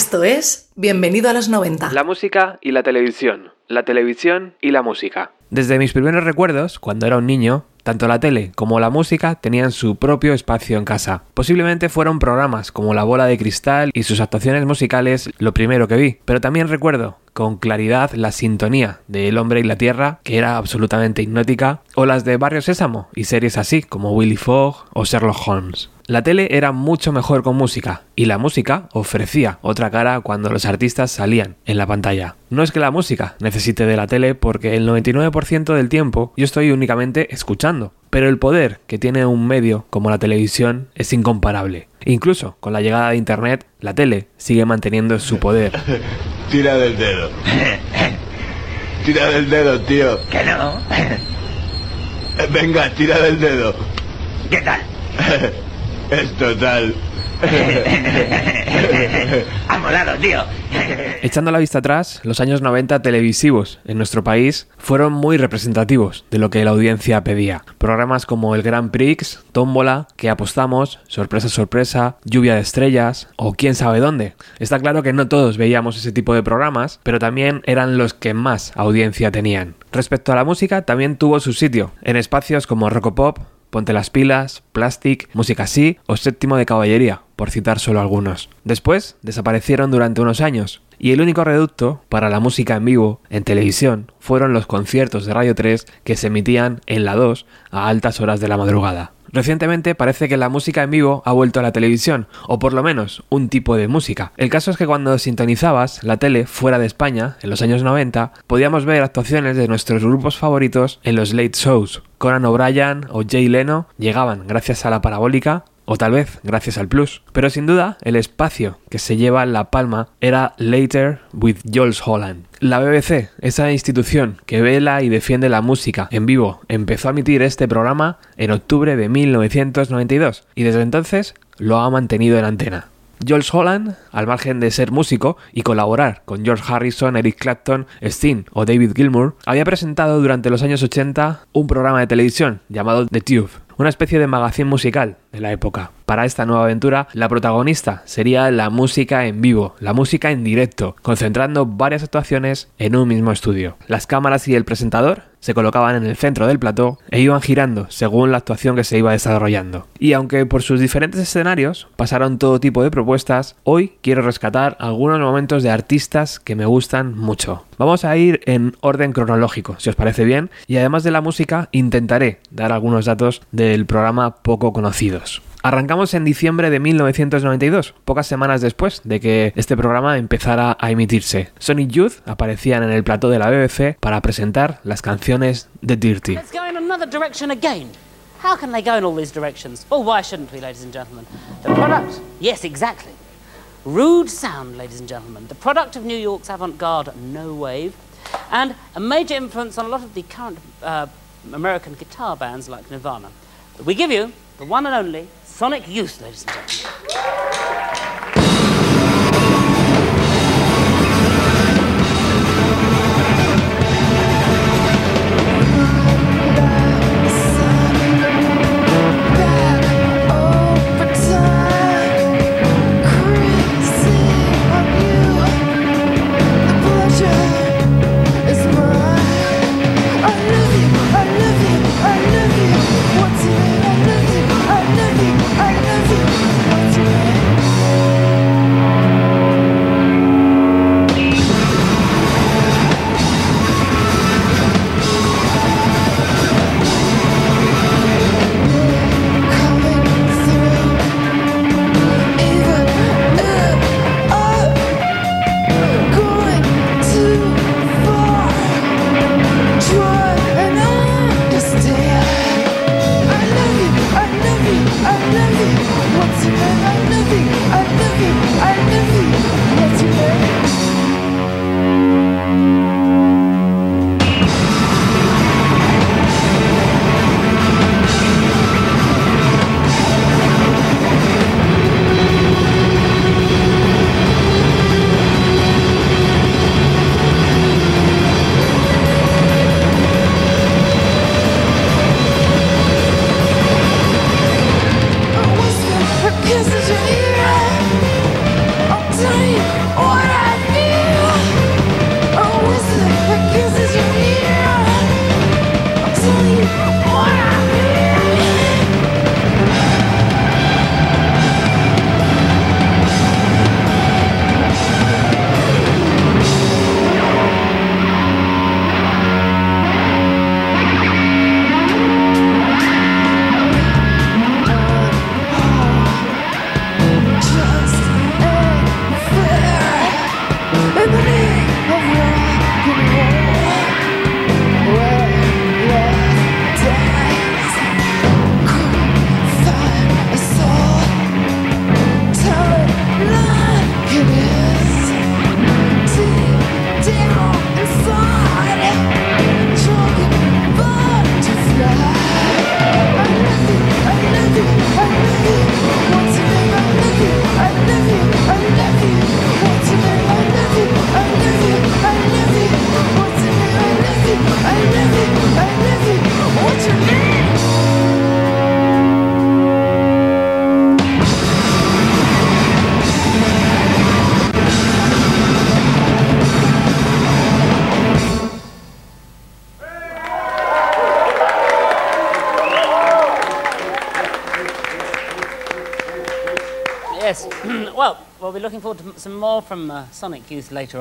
Esto es Bienvenido a los 90. La música y la televisión. La televisión y la música. Desde mis primeros recuerdos, cuando era un niño, tanto la tele como la música tenían su propio espacio en casa. Posiblemente fueron programas como La Bola de Cristal y sus actuaciones musicales lo primero que vi, pero también recuerdo con claridad la sintonía de El hombre y la tierra, que era absolutamente hipnótica, o las de Barrio Sésamo y series así como Willy Fogg o Sherlock Holmes. La tele era mucho mejor con música, y la música ofrecía otra cara cuando los artistas salían en la pantalla. No es que la música necesite de la tele porque el 99% del tiempo yo estoy únicamente escuchando, pero el poder que tiene un medio como la televisión es incomparable. Incluso con la llegada de Internet, la tele sigue manteniendo su poder. Tira del dedo. Tira del dedo, tío. ¿Que no? Venga, tira del dedo. ¿Qué tal? Es total. ha molado, tío. Echando la vista atrás, los años 90 televisivos en nuestro país fueron muy representativos de lo que la audiencia pedía. Programas como el Grand Prix, Tómbola, Que apostamos, Sorpresa Sorpresa, Lluvia de Estrellas o quién sabe dónde. Está claro que no todos veíamos ese tipo de programas, pero también eran los que más audiencia tenían. Respecto a la música, también tuvo su sitio en espacios como Rocopop, Ponte las pilas, Plastic, Música Sí o Séptimo de Caballería, por citar solo algunos. Después desaparecieron durante unos años, y el único reducto para la música en vivo en televisión fueron los conciertos de Radio 3 que se emitían en la 2 a altas horas de la madrugada. Recientemente parece que la música en vivo ha vuelto a la televisión, o por lo menos un tipo de música. El caso es que cuando sintonizabas la tele fuera de España, en los años 90, podíamos ver actuaciones de nuestros grupos favoritos en los late shows. Conan O'Brien o Jay Leno llegaban gracias a la parabólica o tal vez gracias al Plus. Pero sin duda, el espacio que se lleva la palma era Later with Jules Holland. La BBC, esa institución que vela y defiende la música en vivo, empezó a emitir este programa en octubre de 1992 y desde entonces lo ha mantenido en antena. Jules Holland, al margen de ser músico y colaborar con George Harrison, Eric Clapton, Sting o David Gilmour, había presentado durante los años 80 un programa de televisión llamado The Tube, una especie de magazine musical de la época. Para esta nueva aventura, la protagonista sería la música en vivo, la música en directo, concentrando varias actuaciones en un mismo estudio. Las cámaras y el presentador se colocaban en el centro del plató e iban girando según la actuación que se iba desarrollando. Y aunque por sus diferentes escenarios pasaron todo tipo de propuestas, hoy quiero rescatar algunos momentos de artistas que me gustan mucho. Vamos a ir en orden cronológico, si os parece bien, y además de la música intentaré dar algunos datos del programa poco Arrancamos en diciembre de 1992, pocas semanas después de que este programa empezara a emitirse. Sonic Youth aparecían en el plató de la BBC para presentar las canciones de Dirty. How can they go in all these directions? Well, why shouldn't we, ladies and gentlemen? The product, yes, exactly. Rude sound, ladies and gentlemen. The product of New York's avant-garde no wave, and a major influence on a lot of the current uh, American guitar bands like Nirvana. We give you the one and only Sonic Youth, ladies and gentlemen.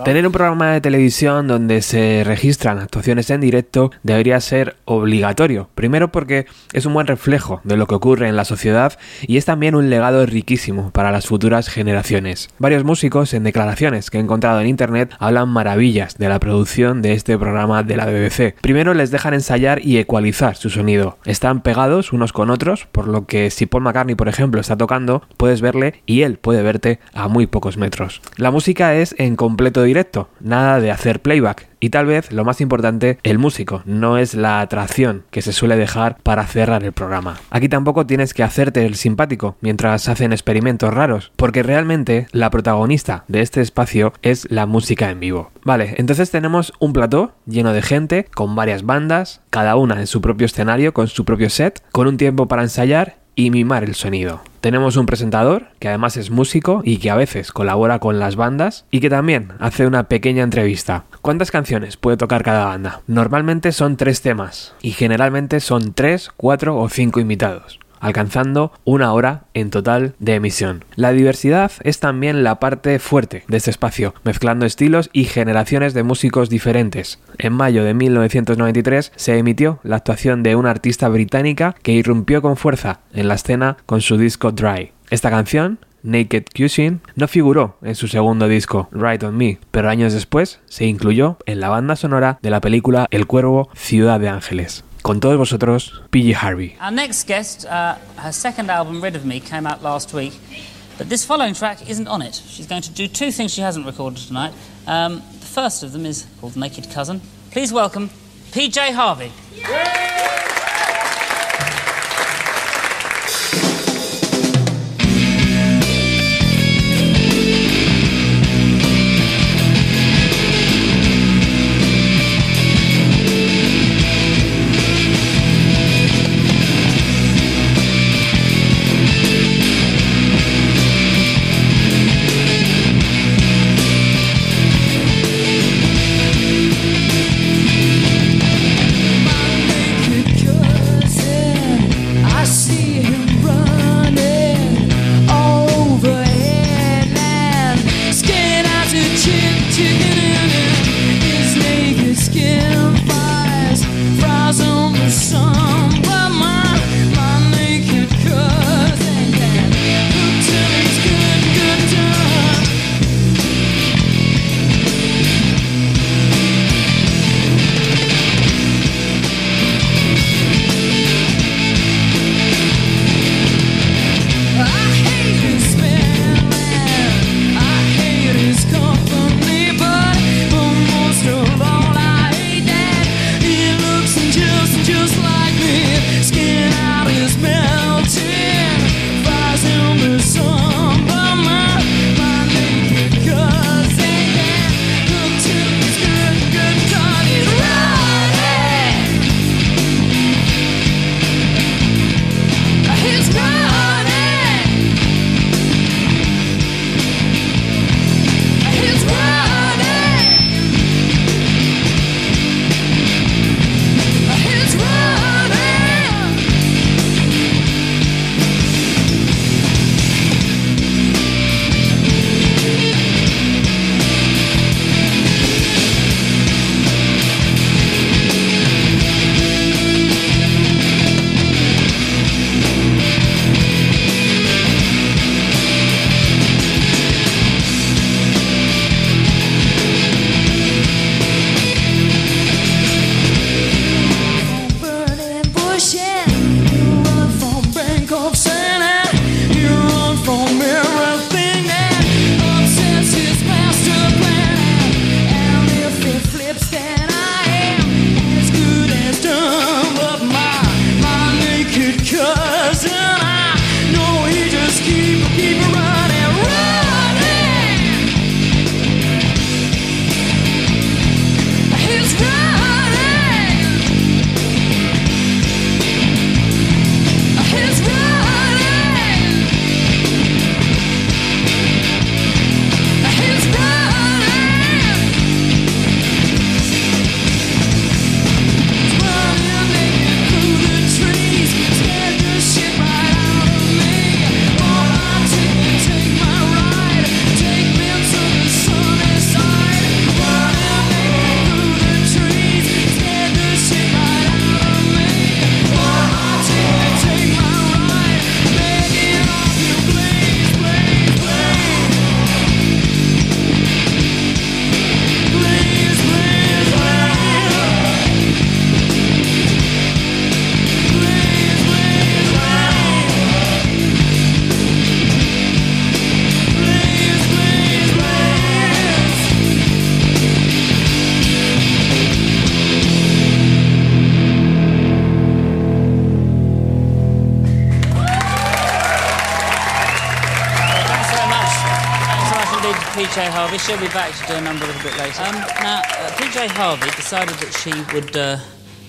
Tener un programa de televisión donde se registran actuaciones en directo debería ser obligatorio. Primero porque es un buen reflejo de lo que ocurre en la sociedad y es también un legado riquísimo para las futuras generaciones. Varios músicos en declaraciones que he encontrado en internet hablan maravillas de la producción de este programa de la BBC. Primero les dejan ensayar y ecualizar su sonido. Están pegados unos con otros, por lo que si Paul McCartney, por ejemplo, está tocando, puedes verle y él puede verte a muy pocos metros. La música es en completo directo, nada de hacer playback. Y tal vez lo más importante, el músico, no es la atracción que se suele dejar para cerrar el programa. Aquí tampoco tienes que hacerte el simpático mientras hacen experimentos raros, porque realmente la protagonista de este espacio es la música en vivo. Vale, entonces tenemos un plató lleno de gente, con varias bandas, cada una en su propio escenario, con su propio set, con un tiempo para ensayar y mimar el sonido. Tenemos un presentador que además es músico y que a veces colabora con las bandas y que también hace una pequeña entrevista. ¿Cuántas canciones puede tocar cada banda? Normalmente son tres temas y generalmente son tres, cuatro o cinco invitados alcanzando una hora en total de emisión. La diversidad es también la parte fuerte de este espacio, mezclando estilos y generaciones de músicos diferentes. En mayo de 1993 se emitió la actuación de una artista británica que irrumpió con fuerza en la escena con su disco Dry. Esta canción Naked Cuisine no figuró en su segundo disco, Right on Me, pero años después se incluyó en la banda sonora de la película El Cuervo Ciudad de Ángeles. Con todos vosotros, PG Harvey. Our next guest, uh, her second album, Rid of Me, came out last week, but this following track isn't on it. She's going to do two things she hasn't recorded tonight. Um, the first of them is called Naked Cousin. Please welcome PJ Harvey. Monday PJ Harvey. She'll be back to do a number a little bit later. Um, now, uh, PJ Harvey decided that she would. Uh,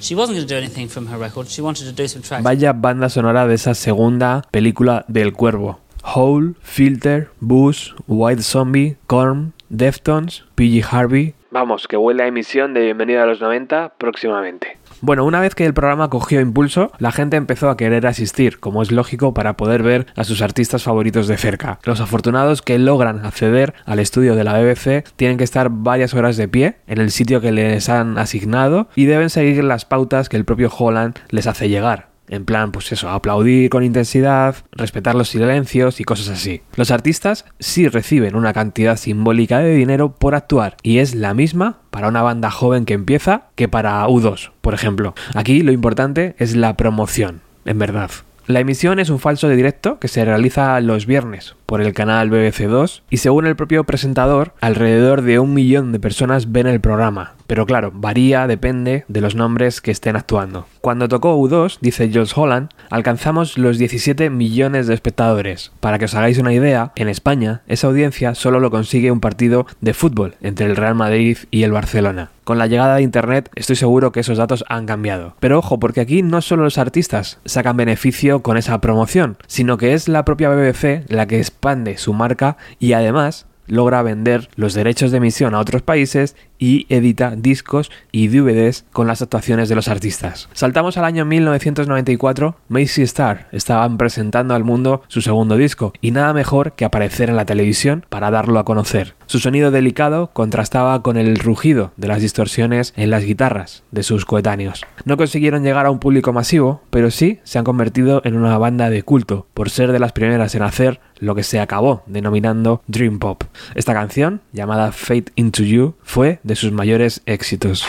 she wasn't going to do anything from her record. She wanted to do some tracks. Vaya banda sonora de esa segunda película del cuervo. Hole, Filter, Boost, White Zombie, Korn, Deftones, PG Harvey. Vamos, que huele a emisión de Bienvenido a los 90 próximamente. Bueno, una vez que el programa cogió impulso, la gente empezó a querer asistir, como es lógico, para poder ver a sus artistas favoritos de cerca. Los afortunados que logran acceder al estudio de la BBC tienen que estar varias horas de pie en el sitio que les han asignado y deben seguir las pautas que el propio Holland les hace llegar. En plan, pues eso, aplaudir con intensidad, respetar los silencios y cosas así. Los artistas sí reciben una cantidad simbólica de dinero por actuar y es la misma para una banda joven que empieza que para U2, por ejemplo. Aquí lo importante es la promoción, en verdad. La emisión es un falso de directo que se realiza los viernes por el canal BBC 2 y según el propio presentador, alrededor de un millón de personas ven el programa. Pero claro, varía, depende de los nombres que estén actuando. Cuando tocó U2, dice Jules Holland, alcanzamos los 17 millones de espectadores. Para que os hagáis una idea, en España esa audiencia solo lo consigue un partido de fútbol entre el Real Madrid y el Barcelona. Con la llegada de Internet estoy seguro que esos datos han cambiado. Pero ojo, porque aquí no solo los artistas sacan beneficio con esa promoción, sino que es la propia BBC la que expande su marca y además logra vender los derechos de emisión a otros países y edita discos y DVDs con las actuaciones de los artistas. Saltamos al año 1994, Macy Star estaban presentando al mundo su segundo disco y nada mejor que aparecer en la televisión para darlo a conocer. Su sonido delicado contrastaba con el rugido de las distorsiones en las guitarras de sus coetáneos. No consiguieron llegar a un público masivo, pero sí se han convertido en una banda de culto por ser de las primeras en hacer lo que se acabó denominando Dream Pop. Esta canción, llamada Fate into You, fue de sus mayores éxitos.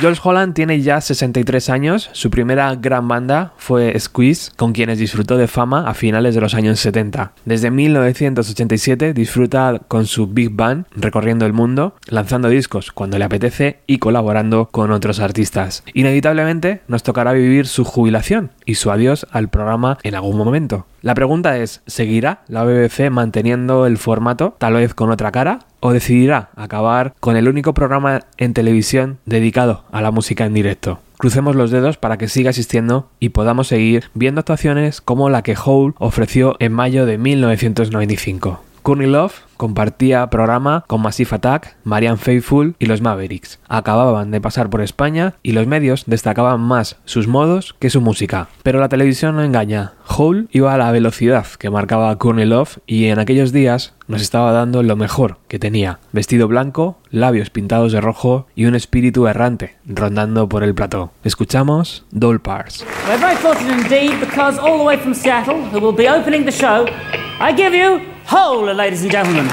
Jules Holland tiene ya 63 años, su primera gran banda fue Squeeze, con quienes disfrutó de fama a finales de los años 70. Desde 1987 disfruta con su Big Band recorriendo el mundo, lanzando discos cuando le apetece y colaborando con otros artistas. Inevitablemente nos tocará vivir su jubilación y su adiós al programa en algún momento. La pregunta es, ¿seguirá la BBC manteniendo el formato, tal vez con otra cara? ¿O decidirá acabar con el único programa en televisión dedicado a la música en directo? Crucemos los dedos para que siga existiendo y podamos seguir viendo actuaciones como la que Hole ofreció en mayo de 1995. Courtney Love compartía programa con Massive Attack, Marianne Faithfull y los Mavericks. Acababan de pasar por España y los medios destacaban más sus modos que su música. Pero la televisión no engaña. Hole iba a la velocidad que marcaba Courtney Love y en aquellos días nos estaba dando lo mejor que tenía. Vestido blanco, labios pintados de rojo y un espíritu errante rondando por el plató. Escuchamos Doll Parts. We're very fortunate indeed because all the way from Seattle, who will be opening the show, I give you Hole, ladies and gentlemen.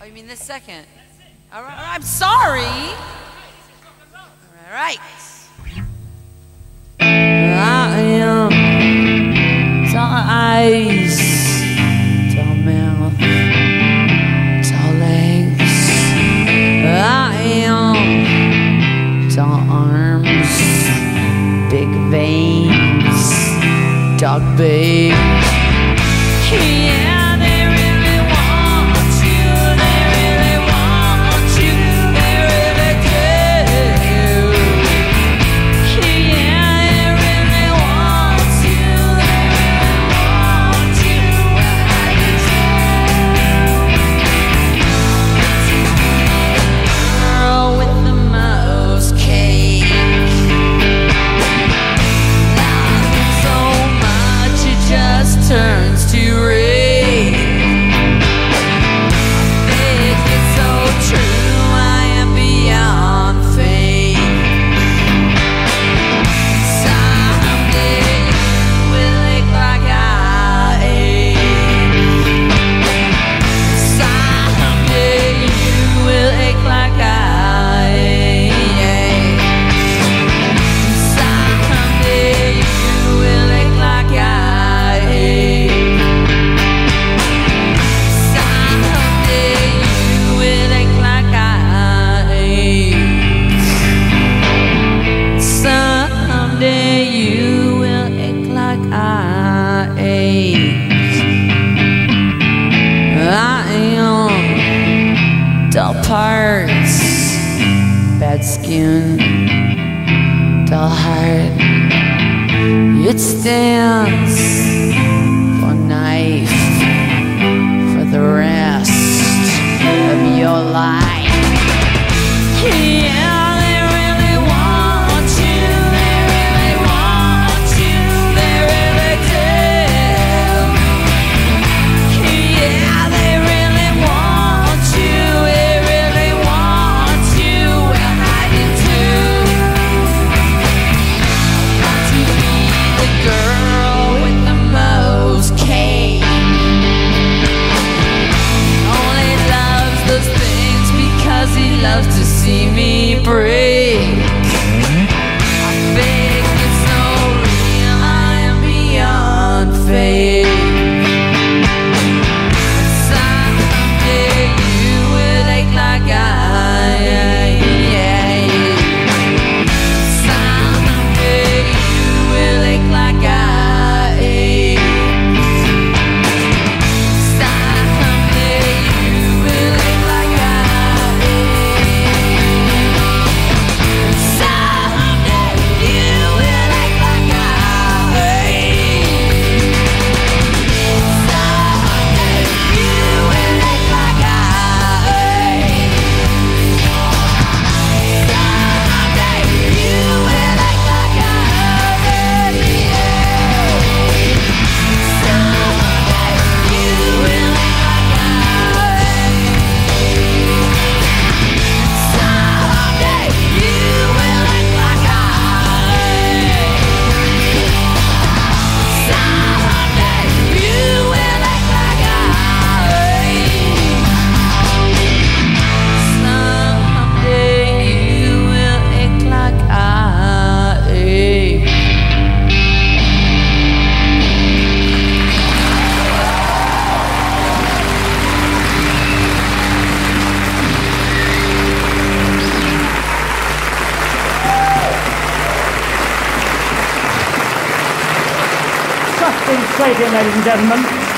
Oh, you mean this second? All right, I'm sorry. All right. I am tall tall arms, big veins, dog big. Break. Ladies and gentlemen.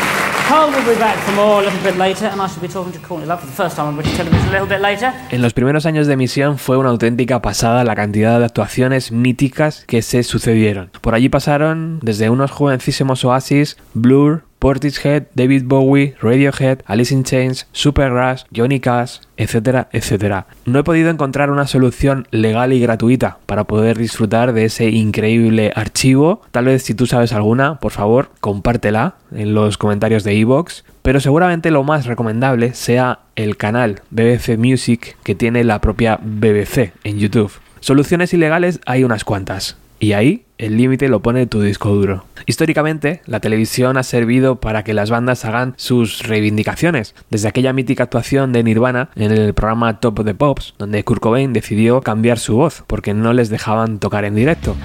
En los primeros años de emisión fue una auténtica pasada la cantidad de actuaciones míticas que se sucedieron. Por allí pasaron desde unos jovencísimos Oasis, Blur, Portishead, David Bowie, Radiohead, Alice in Chains, Supergrass, Johnny Cash, etcétera, etcétera. No he podido encontrar una solución legal y gratuita para poder disfrutar de ese increíble archivo. Tal vez si tú sabes alguna, por favor, compártela en los comentarios de iVoox. Pero seguramente lo más recomendable sea el canal BBC Music que tiene la propia BBC en YouTube. Soluciones ilegales hay unas cuantas. Y ahí el límite lo pone tu disco duro. Históricamente, la televisión ha servido para que las bandas hagan sus reivindicaciones, desde aquella mítica actuación de Nirvana en el programa Top of the Pops, donde Kurt Cobain decidió cambiar su voz porque no les dejaban tocar en directo.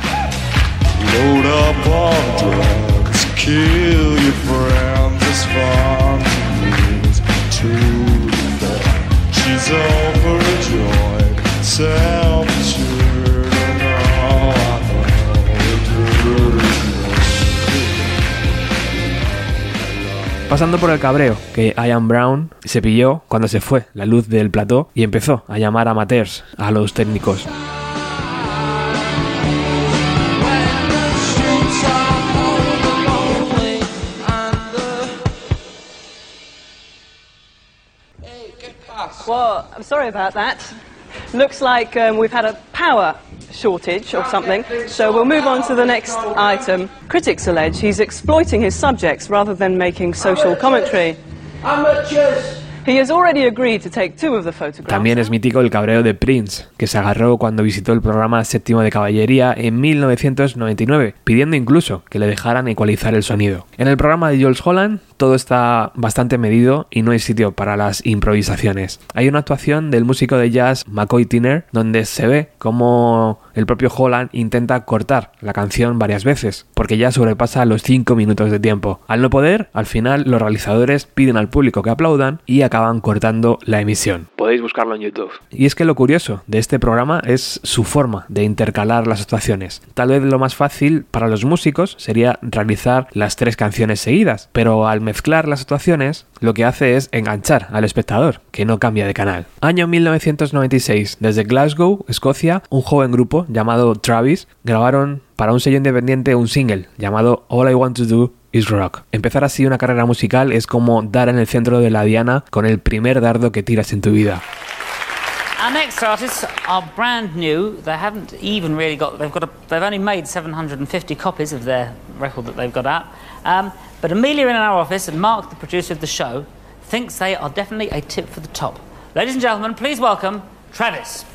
Pasando por el cabreo que Ian Brown se pilló cuando se fue la luz del plató y empezó a llamar amateurs a los técnicos. Well, I'm sorry about that. Looks like um, we've had a power shortage or something, so we'll move on to the next item. Critics allege he's exploiting his subjects rather than making social commentary. He has already agreed to take two of the photographs. También es mítico el cabreo de Prince, que se agarró cuando visitó el programa séptimo de caballería en 1999, pidiendo incluso que le dejaran ecualizar el sonido. En el programa de Jules Holland todo está bastante medido y no hay sitio para las improvisaciones. Hay una actuación del músico de jazz McCoy Tyner donde se ve como el propio Holland intenta cortar la canción varias veces, porque ya sobrepasa los 5 minutos de tiempo. Al no poder, al final los realizadores piden al público que aplaudan y acaban cortando la emisión. Podéis buscarlo en YouTube. Y es que lo curioso de este programa es su forma de intercalar las actuaciones. Tal vez lo más fácil para los músicos sería realizar las tres canciones seguidas, pero al mezclar las actuaciones lo que hace es enganchar al espectador, que no cambia de canal. Año 1996, desde Glasgow, Escocia, un joven grupo llamado Travis grabaron para un sello independiente un single llamado All I Want to Do is Rock. Empezar así una carrera musical es como dar en el centro de la diana con el primer dardo que tiras en tu vida. Our next artists are brand new. They haven't even really got. They've only made 750 copies of their record that they've got out. Um, but Amelia in our office and Mark, the producer of the show, thinks they are definitely a tip for the top. Ladies and gentlemen, please welcome Travis.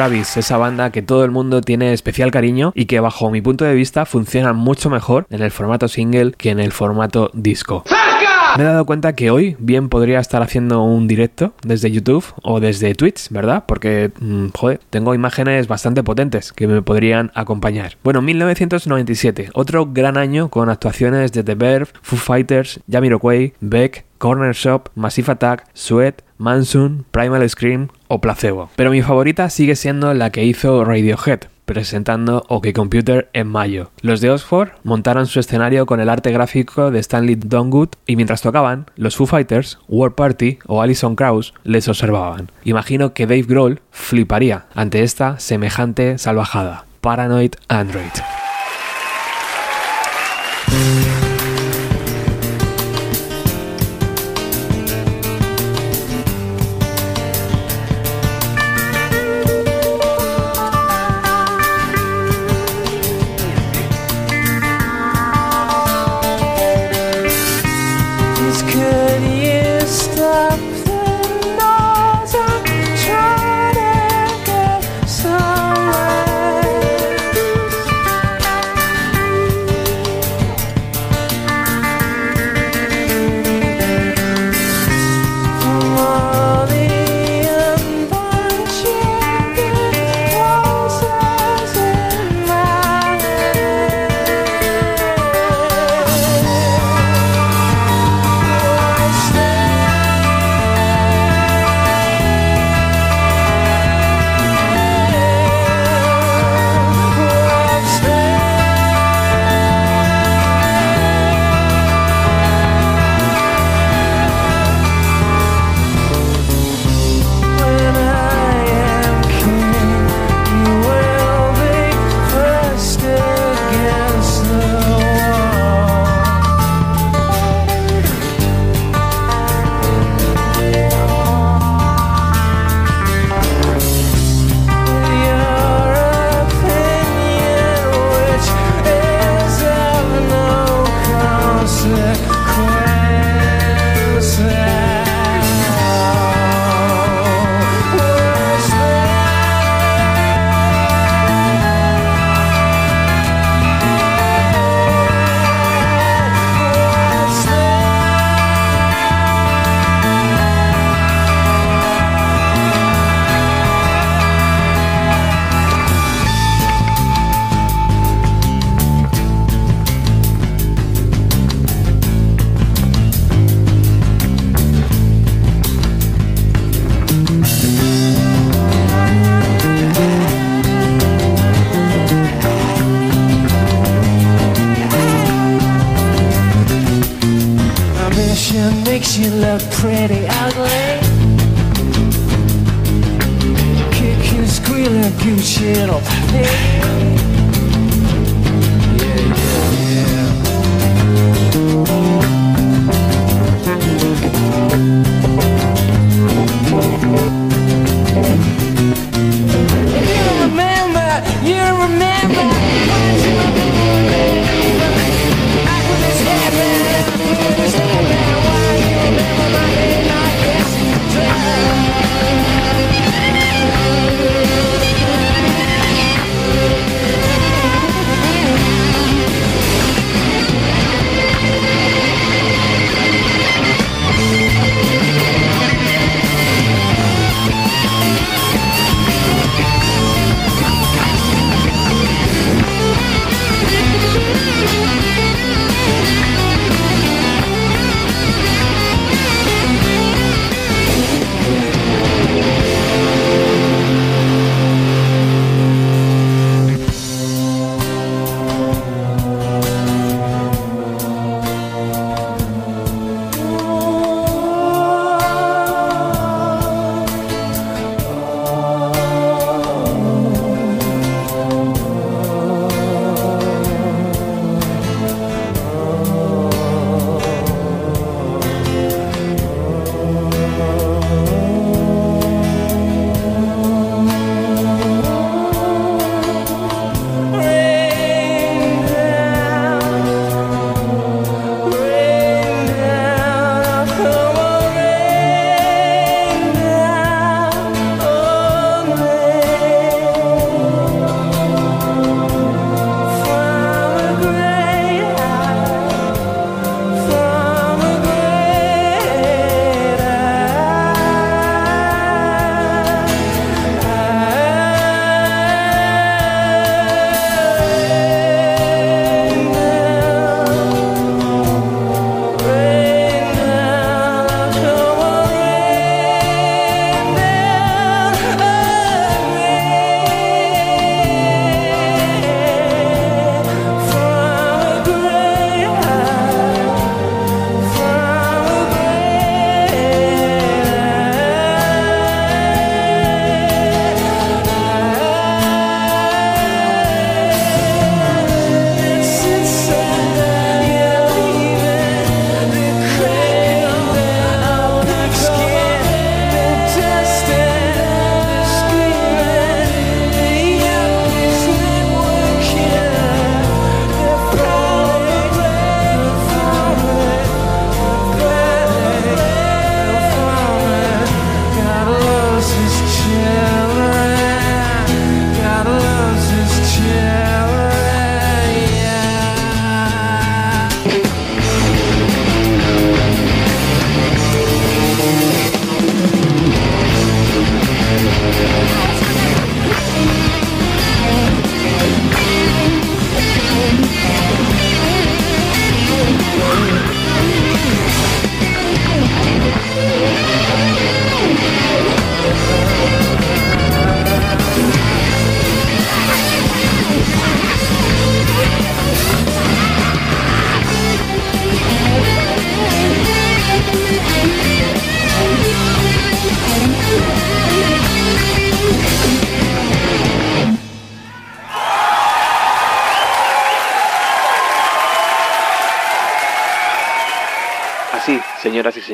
Travis, esa banda que todo el mundo tiene especial cariño y que bajo mi punto de vista funciona mucho mejor en el formato single que en el formato disco. Me he dado cuenta que hoy bien podría estar haciendo un directo desde YouTube o desde Twitch, ¿verdad? Porque, mm, joder, tengo imágenes bastante potentes que me podrían acompañar. Bueno, 1997, otro gran año con actuaciones de The Verve, Foo Fighters, Jamiroquai, Beck, Corner Shop, Massive Attack, Sweat, Manson, Primal Scream o Placebo. Pero mi favorita sigue siendo la que hizo Radiohead, presentando OK Computer en mayo. Los de Oxford montaron su escenario con el arte gráfico de Stanley Dongood y mientras tocaban, los Foo Fighters, War Party o Alison Krauss les observaban. Imagino que Dave Grohl fliparía ante esta semejante salvajada. Paranoid Android.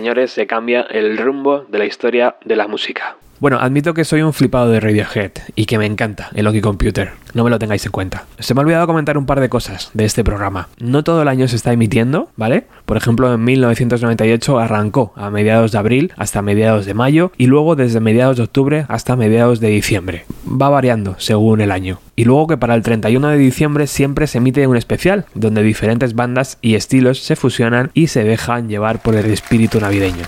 Señores, se cambia el rumbo de la historia de la música. Bueno, admito que soy un flipado de Radiohead y que me encanta el Loki Computer. No me lo tengáis en cuenta. Se me ha olvidado comentar un par de cosas de este programa. No todo el año se está emitiendo, ¿vale? Por ejemplo, en 1998 arrancó a mediados de abril hasta mediados de mayo y luego desde mediados de octubre hasta mediados de diciembre. Va variando según el año. Y luego que para el 31 de diciembre siempre se emite un especial, donde diferentes bandas y estilos se fusionan y se dejan llevar por el espíritu navideño.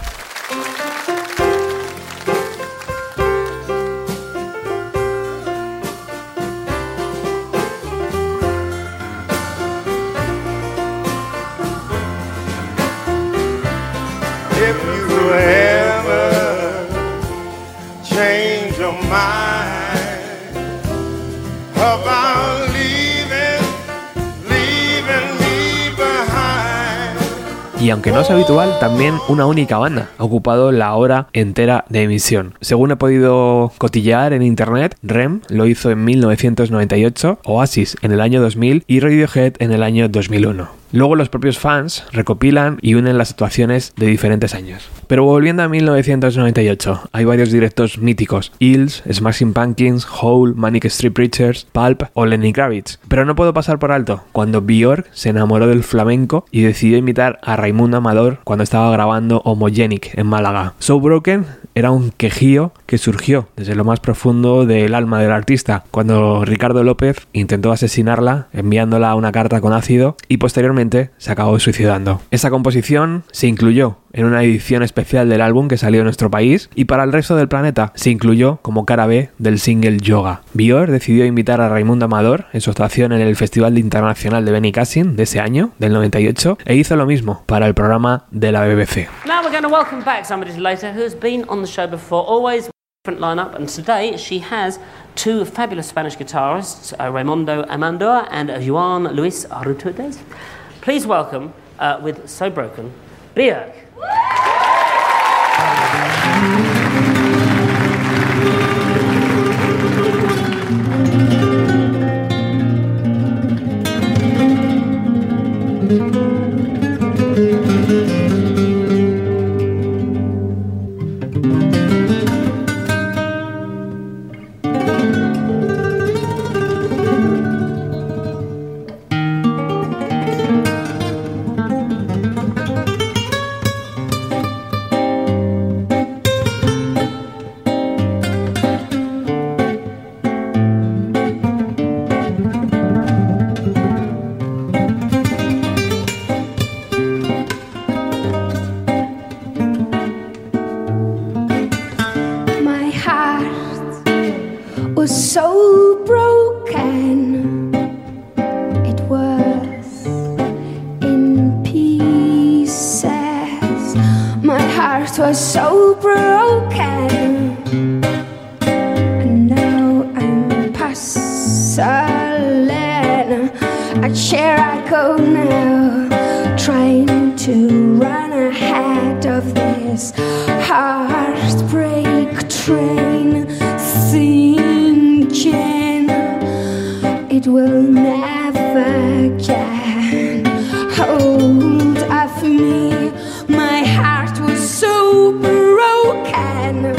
Aunque no es habitual, también una única banda ha ocupado la hora entera de emisión. Según he podido cotillear en internet, Rem lo hizo en 1998, Oasis en el año 2000 y Radiohead en el año 2001. Luego los propios fans recopilan y unen las actuaciones de diferentes años. Pero volviendo a 1998, hay varios directos míticos: Hills, Smashing Pumpkins, Hole, Manic Street Preachers, Pulp o Lenny Kravitz. Pero no puedo pasar por alto cuando Björk se enamoró del flamenco y decidió imitar a Raimundo Amador cuando estaba grabando Homogenic en Málaga. So Broken era un quejío que surgió desde lo más profundo del alma del artista cuando Ricardo López intentó asesinarla enviándola una carta con ácido y posteriormente se acabó suicidando. Esa composición se incluyó en una edición especial del álbum que salió en nuestro país y para el resto del planeta se incluyó como cara B del single Yoga. Bior decidió invitar a Raimundo Amador en su actuación en el Festival Internacional de Benicassin de ese año, del 98, e hizo lo mismo para el programa de la BBC. Now we're going to welcome back somebody later who's been on the show before, always different lineup, and today she has two fabulous Spanish guitarists, uh, Raimundo Amandoa and Juan Luis Arrutudes. Please welcome, uh, with So Broken, Björk. Uhul! Will never get hold of me. My heart was so broken,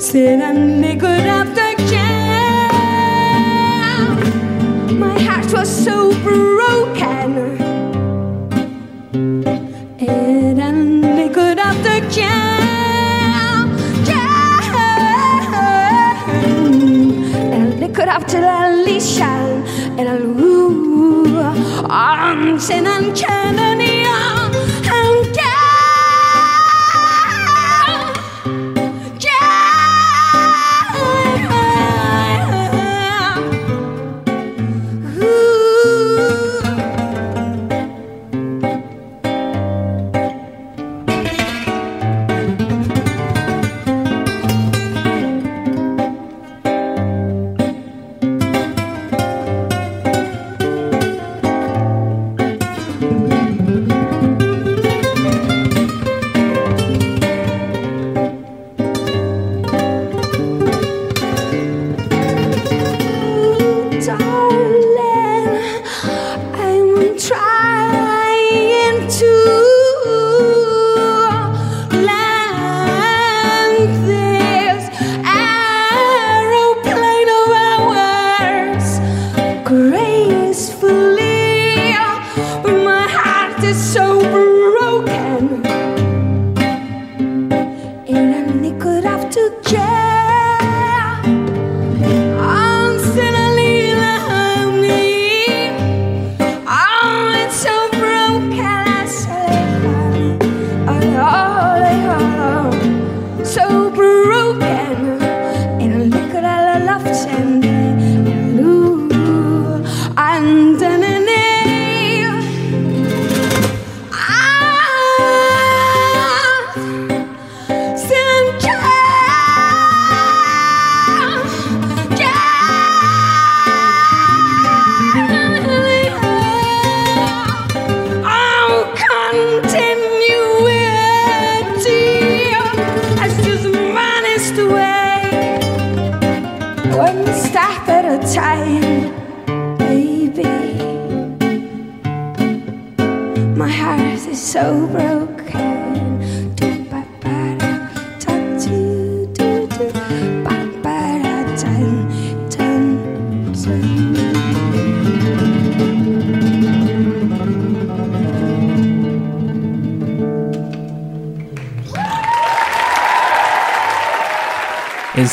sitting naked after and uncanny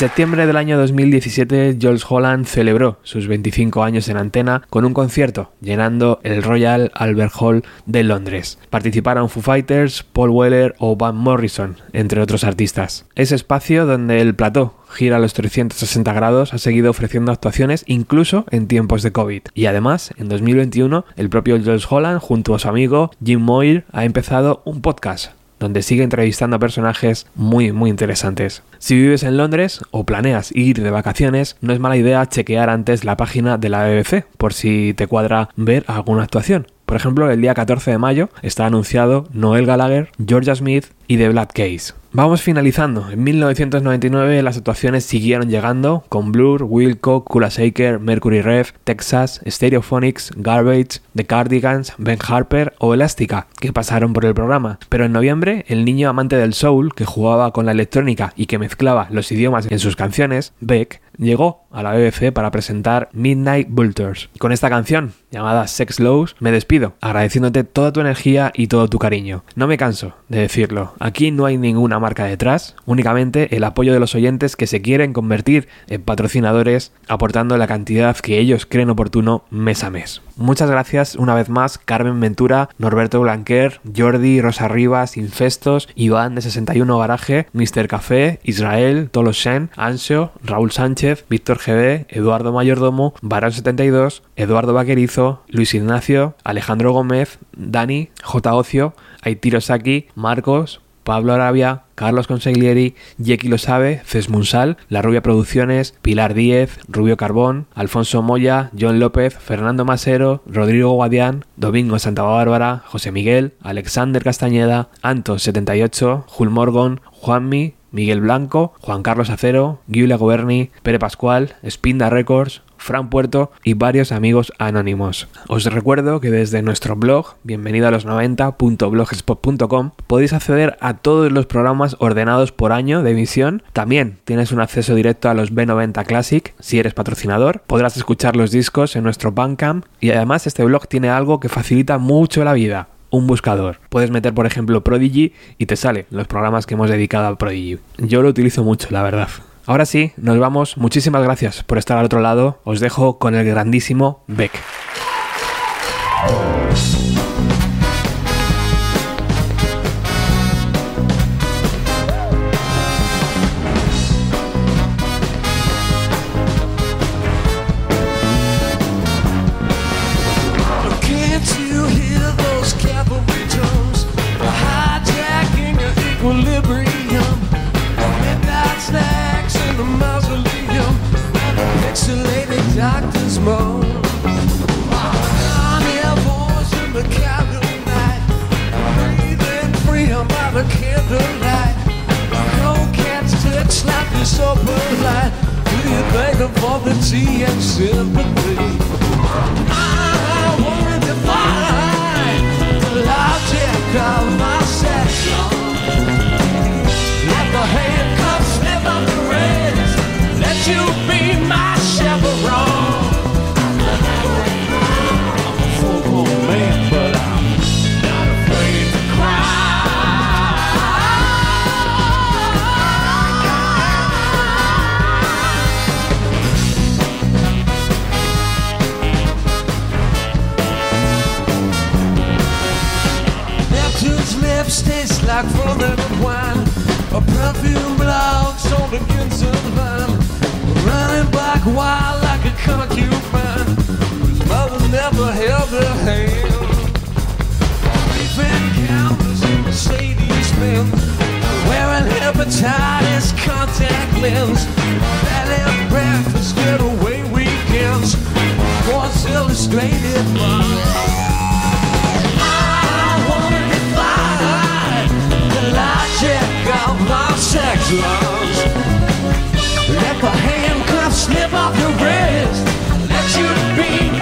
septiembre del año 2017, Jules Holland celebró sus 25 años en antena con un concierto, llenando el Royal Albert Hall de Londres. Participaron Foo Fighters, Paul Weller o Van Morrison, entre otros artistas. Ese espacio donde el plató gira a los 360 grados ha seguido ofreciendo actuaciones incluso en tiempos de COVID. Y además, en 2021, el propio Jules Holland, junto a su amigo Jim Moir, ha empezado un podcast donde sigue entrevistando a personajes muy muy interesantes. Si vives en Londres o planeas ir de vacaciones, no es mala idea chequear antes la página de la BBC por si te cuadra ver alguna actuación. Por ejemplo, el día 14 de mayo está anunciado Noel Gallagher, Georgia Smith y The Black Case. Vamos finalizando. En 1999 las actuaciones siguieron llegando con Blur, Wilco, Kula Shaker, Mercury Rev, Texas, Stereophonics, Garbage, The Cardigans, Ben Harper o Elástica, que pasaron por el programa. Pero en noviembre, el niño amante del soul, que jugaba con la electrónica y que mezclaba los idiomas en sus canciones, Beck, llegó a la BBC para presentar Midnight Vultures. Con esta canción, llamada Sex Lows, me despido, agradeciéndote toda tu energía y todo tu cariño. No me canso de decirlo, aquí no hay ninguna marca detrás, únicamente el apoyo de los oyentes que se quieren convertir en patrocinadores, aportando la cantidad que ellos creen oportuno mes a mes. Muchas gracias una vez más Carmen Ventura, Norberto Blanquer, Jordi, Rosa Rivas, Infestos, Iván de 61 Garaje, Mr. Café, Israel, Tolo Shen, Ansio, Raúl Sánchez, Víctor GB, Eduardo Mayordomo, Barón 72, Eduardo Vaquerizo, Luis Ignacio, Alejandro Gómez, Dani, J. Ocio, Aitiro Saki, Marcos, Pablo Arabia, Carlos Consiglieri, Yeki Lo Sabe, Munsal, La Rubia Producciones, Pilar Díez, Rubio Carbón, Alfonso Moya, John López, Fernando Masero, Rodrigo Guadián, Domingo Santa Bárbara, José Miguel, Alexander Castañeda, Anto78, Jul Morgon, Juanmi, Miguel Blanco, Juan Carlos Acero, Giulia Goberni, Pere Pascual, Spinda Records, Fran Puerto y varios amigos anónimos. Os recuerdo que desde nuestro blog, bienvenido a los 90.blogspot.com, podéis acceder a todos los programas ordenados por año de emisión. También tienes un acceso directo a los B90 Classic si eres patrocinador. Podrás escuchar los discos en nuestro Bandcamp y además este blog tiene algo que facilita mucho la vida un buscador. Puedes meter, por ejemplo, Prodigy y te sale los programas que hemos dedicado a Prodigy. Yo lo utilizo mucho, la verdad. Ahora sí, nos vamos. Muchísimas gracias por estar al otro lado. Os dejo con el grandísimo Beck. Hepatitis contact lens. Belly breakfast, getaway weekends. Sports Illustrated. By sex lungs. Let the handcuffs slip off your wrist. Let you be